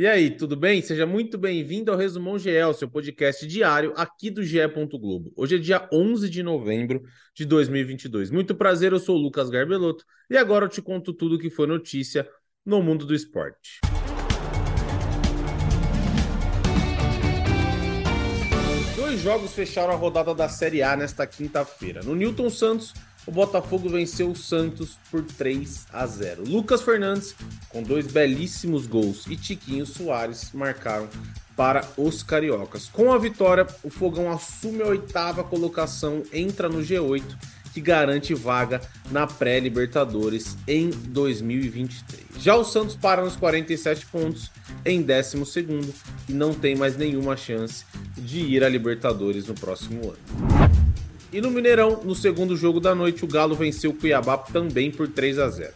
E aí, tudo bem? Seja muito bem-vindo ao Resumão GE, seu podcast diário aqui do GE. Globo. Hoje é dia 11 de novembro de 2022. Muito prazer, eu sou o Lucas Garbelotto e agora eu te conto tudo o que foi notícia no mundo do esporte. Dois jogos fecharam a rodada da Série A nesta quinta-feira. No Newton Santos, o Botafogo venceu o Santos por 3 a 0. Lucas Fernandes, com dois belíssimos gols, e Tiquinho Soares marcaram para os cariocas. Com a vitória, o Fogão assume a oitava colocação, entra no G8, que garante vaga na pré-Libertadores em 2023. Já o Santos para nos 47 pontos em 12 e não tem mais nenhuma chance de ir à Libertadores no próximo ano. E no Mineirão, no segundo jogo da noite, o Galo venceu o Cuiabá também por 3 a 0.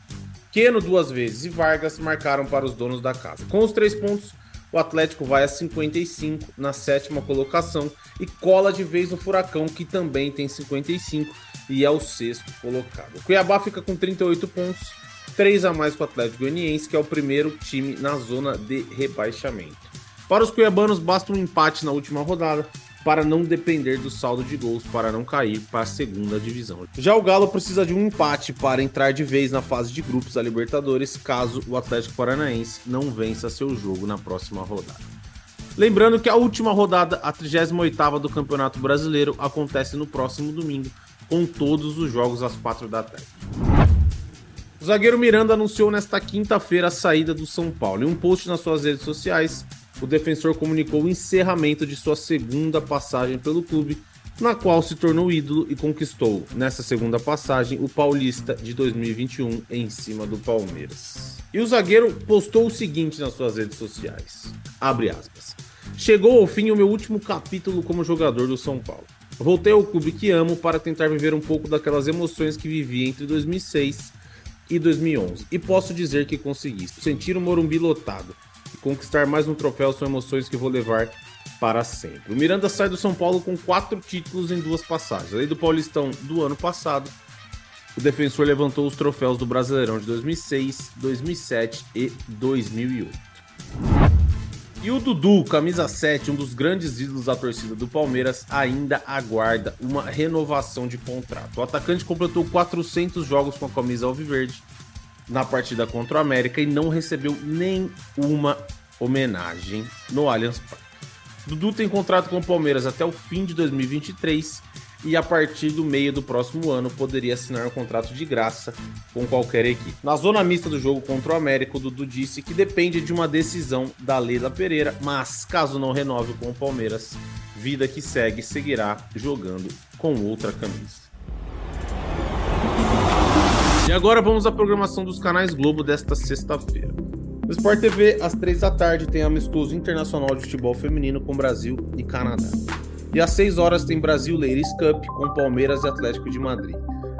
Queno duas vezes e Vargas marcaram para os donos da casa. Com os três pontos, o Atlético vai a 55 na sétima colocação e cola de vez no Furacão, que também tem 55 e é o sexto colocado. O Cuiabá fica com 38 pontos, 3 a mais que o Atlético Goianiense, que é o primeiro time na zona de rebaixamento. Para os cuiabanos, basta um empate na última rodada para não depender do saldo de gols para não cair para a segunda divisão. Já o Galo precisa de um empate para entrar de vez na fase de grupos da Libertadores, caso o Atlético Paranaense não vença seu jogo na próxima rodada. Lembrando que a última rodada, a 38ª do Campeonato Brasileiro, acontece no próximo domingo, com todos os jogos às 4 da tarde. O zagueiro Miranda anunciou nesta quinta-feira a saída do São Paulo. Em um post nas suas redes sociais, o defensor comunicou o encerramento de sua segunda passagem pelo clube, na qual se tornou ídolo e conquistou, nessa segunda passagem, o Paulista de 2021 em cima do Palmeiras. E o zagueiro postou o seguinte nas suas redes sociais: abre aspas. Chegou ao fim o meu último capítulo como jogador do São Paulo. Voltei ao clube que amo para tentar viver um pouco daquelas emoções que vivi entre 2006 e 2011. E posso dizer que consegui. Sentir o Morumbi lotado, conquistar mais um troféu são emoções que vou levar para sempre. O Miranda sai do São Paulo com quatro títulos em duas passagens. Além do Paulistão do ano passado, o defensor levantou os troféus do Brasileirão de 2006, 2007 e 2008. E o Dudu, camisa 7, um dos grandes ídolos da torcida do Palmeiras, ainda aguarda uma renovação de contrato. O atacante completou 400 jogos com a camisa alviverde na partida contra o América e não recebeu nenhuma homenagem no Allianz Parque. Dudu tem contrato com o Palmeiras até o fim de 2023 e a partir do meio do próximo ano poderia assinar um contrato de graça com qualquer equipe. Na zona mista do jogo contra o América, o Dudu disse que depende de uma decisão da Leila Pereira, mas caso não renove com o Palmeiras, vida que segue seguirá jogando com outra camisa. E agora vamos à programação dos canais Globo desta sexta-feira. No Sport TV, às três da tarde, tem amistoso internacional de futebol feminino com Brasil e Canadá. E às 6 horas tem Brasil Ladies Cup com Palmeiras e Atlético de Madrid.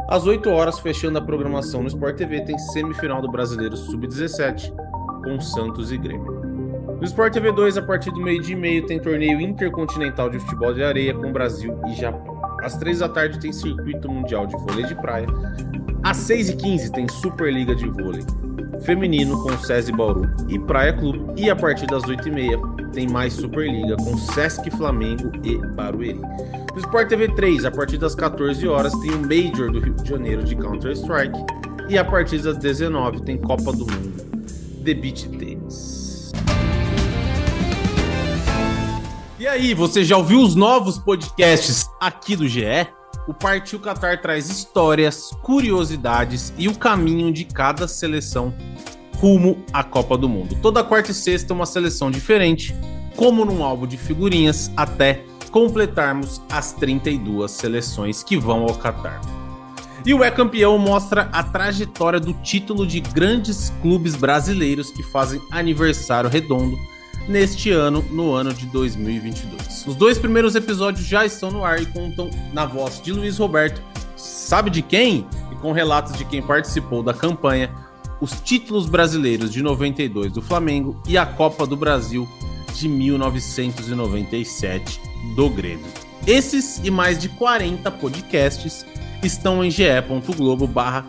Às 8 horas, fechando a programação no Sport TV, tem semifinal do Brasileiro Sub-17 com Santos e Grêmio. No Sport TV 2, a partir do meio-dia e meio, tem torneio intercontinental de futebol de areia com Brasil e Japão. Às 3 da tarde tem circuito mundial de vôlei de praia às 6h15 tem Superliga de Vôlei Feminino com SESI Bauru e Praia Clube. E a partir das 8h30 tem mais Superliga com Sesc Flamengo e Barueri. No Sport TV 3, a partir das 14 horas tem o Major do Rio de Janeiro de Counter-Strike. E a partir das 19 tem Copa do Mundo de Beach Tennis. E aí, você já ouviu os novos podcasts aqui do GE? o Partiu Qatar traz histórias, curiosidades e o caminho de cada seleção rumo à Copa do Mundo. Toda quarta e sexta uma seleção diferente, como num álbum de figurinhas, até completarmos as 32 seleções que vão ao Qatar. E o É Campeão mostra a trajetória do título de grandes clubes brasileiros que fazem aniversário redondo neste ano, no ano de 2022. Os dois primeiros episódios já estão no ar e contam na voz de Luiz Roberto, sabe de quem? E com relatos de quem participou da campanha, os títulos brasileiros de 92 do Flamengo e a Copa do Brasil de 1997 do Grêmio. Esses e mais de 40 podcasts estão em ge.globo barra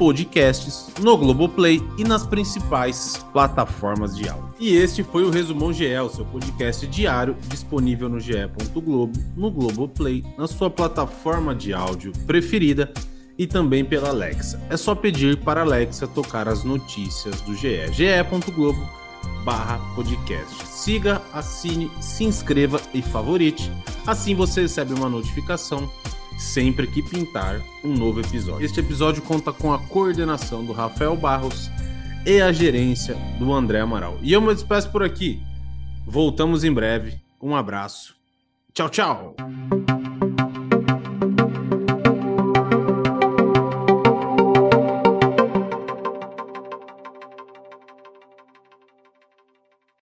podcasts, no Globoplay e nas principais plataformas de áudio. E este foi o Resumão GE, o seu podcast diário disponível no ge.globo, no Globoplay, na sua plataforma de áudio preferida e também pela Alexa. É só pedir para a Alexa tocar as notícias do GE. ge.globo barra podcast. Siga, assine, se inscreva e favorite. Assim você recebe uma notificação sempre que pintar um novo episódio. Este episódio conta com a coordenação do Rafael Barros e a gerência do André Amaral. E eu me despeço por aqui. Voltamos em breve. Um abraço. Tchau, tchau.